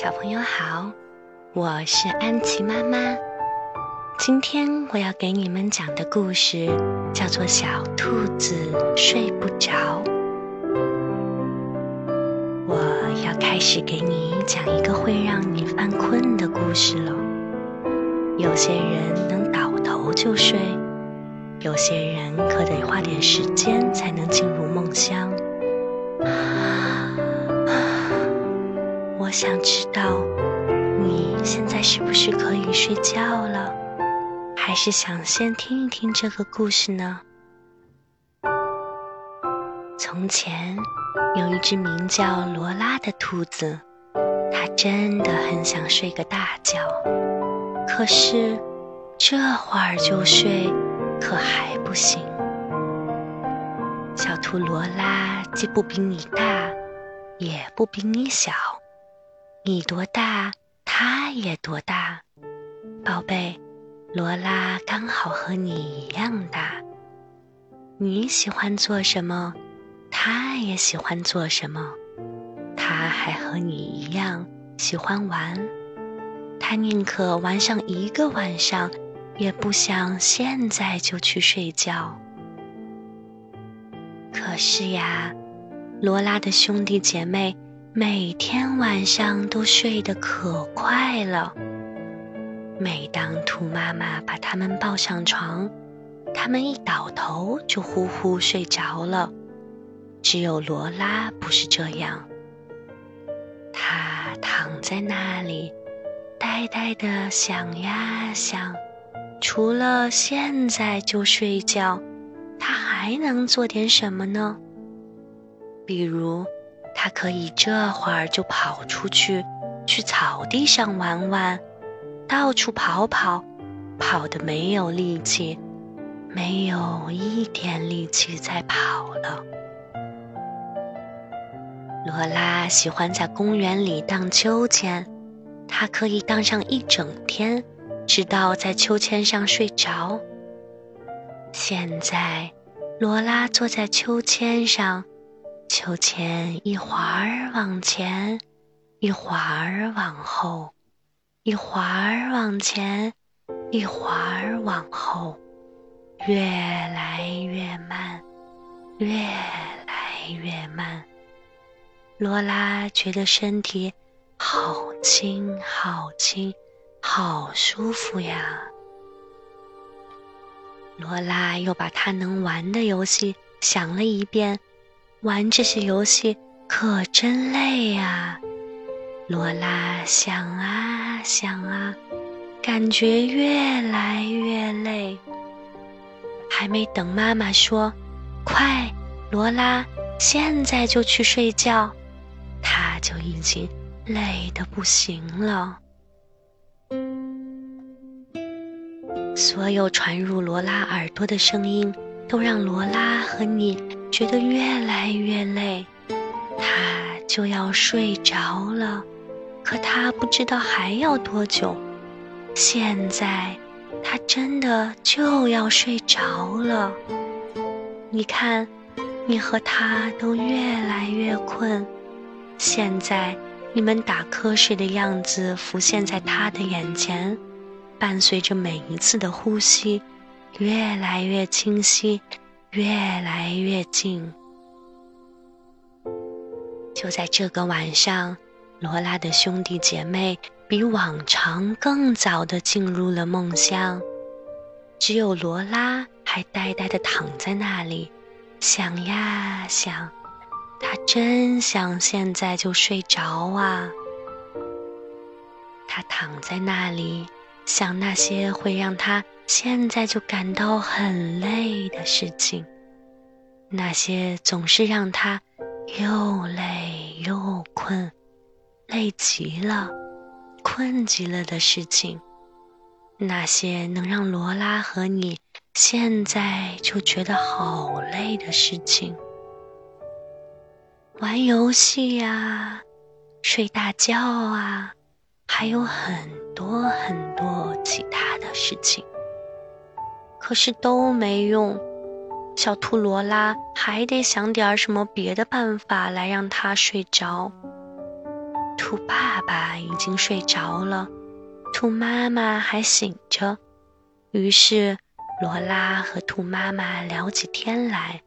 小朋友好，我是安琪妈妈。今天我要给你们讲的故事叫做《小兔子睡不着》。我要开始给你讲一个会让你犯困的故事了。有些人能倒头就睡，有些人可得花点时间才能进入梦乡。我想知道，你现在是不是可以睡觉了？还是想先听一听这个故事呢？从前有一只名叫罗拉的兔子，它真的很想睡个大觉，可是这会儿就睡，可还不行。小兔罗拉既不比你大，也不比你小。你多大，他也多大，宝贝，罗拉刚好和你一样大。你喜欢做什么，他也喜欢做什么。他还和你一样喜欢玩，他宁可玩上一个晚上，也不想现在就去睡觉。可是呀，罗拉的兄弟姐妹。每天晚上都睡得可快了。每当兔妈妈把它们抱上床，它们一倒头就呼呼睡着了。只有罗拉不是这样，它躺在那里，呆呆地想呀想，除了现在就睡觉，它还能做点什么呢？比如。它可以这会儿就跑出去，去草地上玩玩，到处跑跑，跑得没有力气，没有一点力气再跑了。罗拉喜欢在公园里荡秋千，它可以荡上一整天，直到在秋千上睡着。现在，罗拉坐在秋千上。秋千一会儿往前，一会儿往后，一会儿往前，一会儿往后，越来越慢，越来越慢。罗拉觉得身体好轻，好轻，好舒服呀。罗拉又把她能玩的游戏想了一遍。玩这些游戏可真累呀！罗拉想啊想啊，感觉越来越累。还没等妈妈说“快，罗拉，现在就去睡觉”，她就已经累得不行了。所有传入罗拉耳朵的声音。都让罗拉和你觉得越来越累，他就要睡着了，可他不知道还要多久。现在，他真的就要睡着了。你看，你和他都越来越困。现在，你们打瞌睡的样子浮现在他的眼前，伴随着每一次的呼吸。越来越清晰，越来越近。就在这个晚上，罗拉的兄弟姐妹比往常更早的进入了梦乡。只有罗拉还呆呆的躺在那里，想呀想，他真想现在就睡着啊。他躺在那里，想那些会让他。现在就感到很累的事情，那些总是让他又累又困、累极了、困极了的事情，那些能让罗拉和你现在就觉得好累的事情，玩游戏呀、睡大觉啊，还有很多很多其他的事情。可是都没用，小兔罗拉还得想点什么别的办法来让它睡着。兔爸爸已经睡着了，兔妈妈还醒着。于是，罗拉和兔妈妈聊起天来。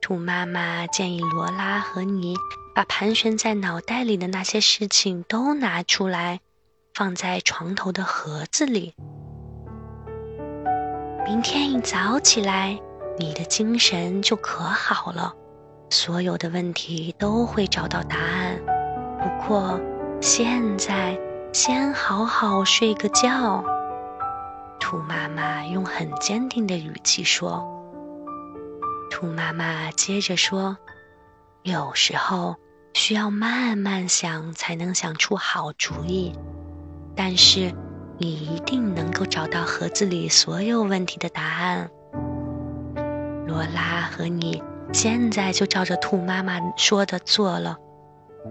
兔妈妈建议罗拉和你把盘旋在脑袋里的那些事情都拿出来，放在床头的盒子里。明天一早起来，你的精神就可好了，所有的问题都会找到答案。不过，现在先好好睡个觉。兔妈妈用很坚定的语气说。兔妈妈接着说：“有时候需要慢慢想才能想出好主意，但是。”你一定能够找到盒子里所有问题的答案。罗拉和你现在就照着兔妈妈说的做了。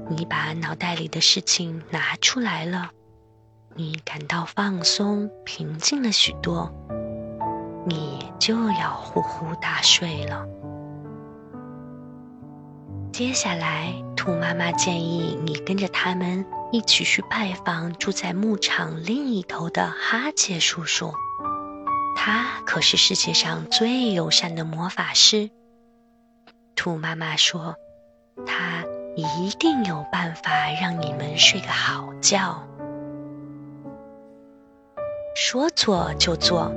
你把脑袋里的事情拿出来了，你感到放松、平静了许多，你就要呼呼大睡了。接下来，兔妈妈建议你跟着他们。一起去拜访住在牧场另一头的哈切叔叔，他可是世界上最友善的魔法师。兔妈妈说：“他一定有办法让你们睡个好觉。”说做就做，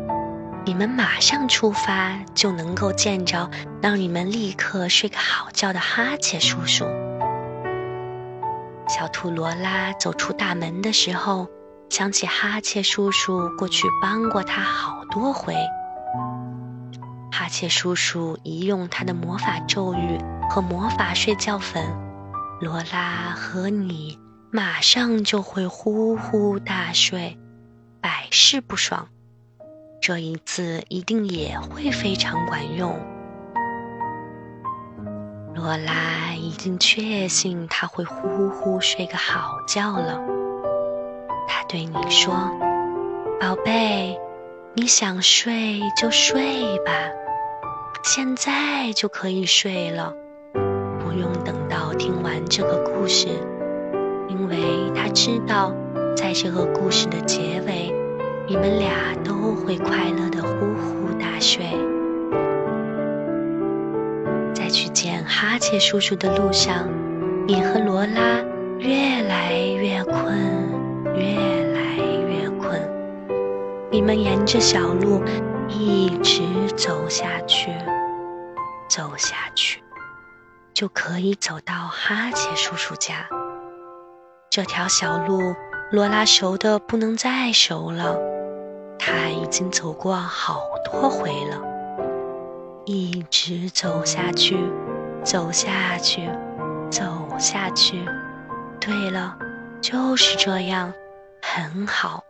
你们马上出发，就能够见着让你们立刻睡个好觉的哈切叔叔。小兔罗拉走出大门的时候，想起哈切叔叔过去帮过他好多回。哈切叔叔一用他的魔法咒语和魔法睡觉粉，罗拉和你马上就会呼呼大睡，百试不爽。这一次一定也会非常管用。罗拉已经确信他会呼呼睡个好觉了。他对你说：“宝贝，你想睡就睡吧，现在就可以睡了，不用等到听完这个故事，因为他知道，在这个故事的结尾，你们俩都会快乐的呼呼大睡。”在去见哈切叔叔的路上，你和罗拉越来越困，越来越困。你们沿着小路一直走下去，走下去，就可以走到哈切叔叔家。这条小路，罗拉熟的不能再熟了，他已经走过好多回了。一直走下去，走下去，走下去。对了，就是这样，很好。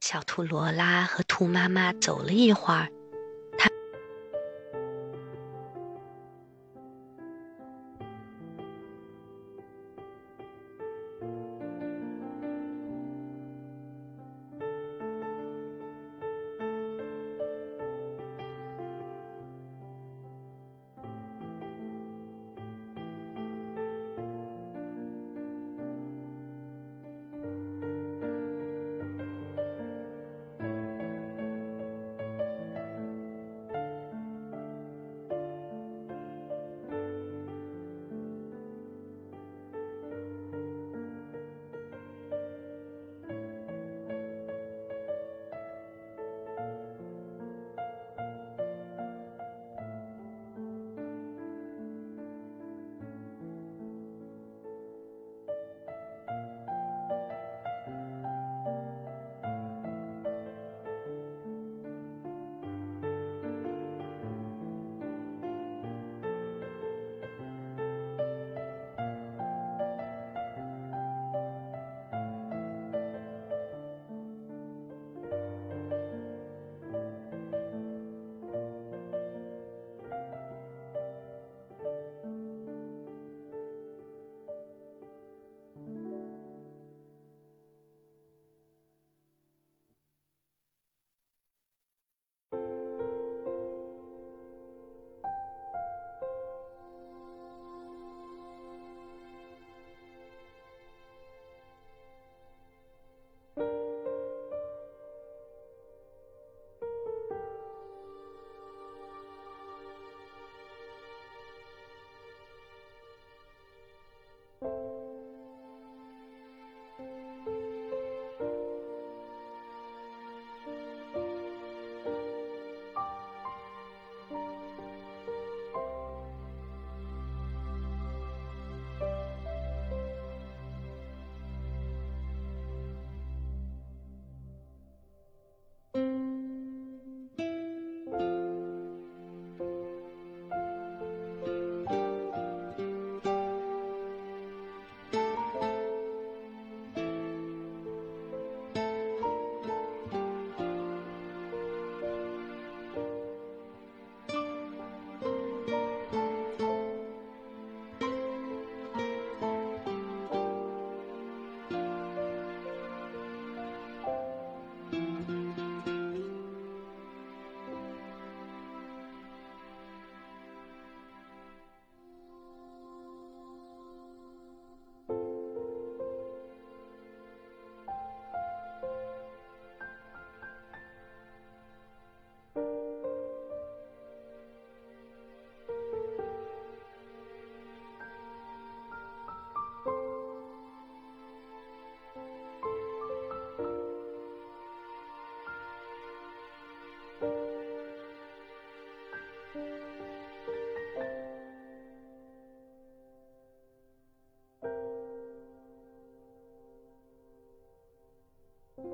小兔罗拉和兔妈妈走了一会儿。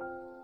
嗯。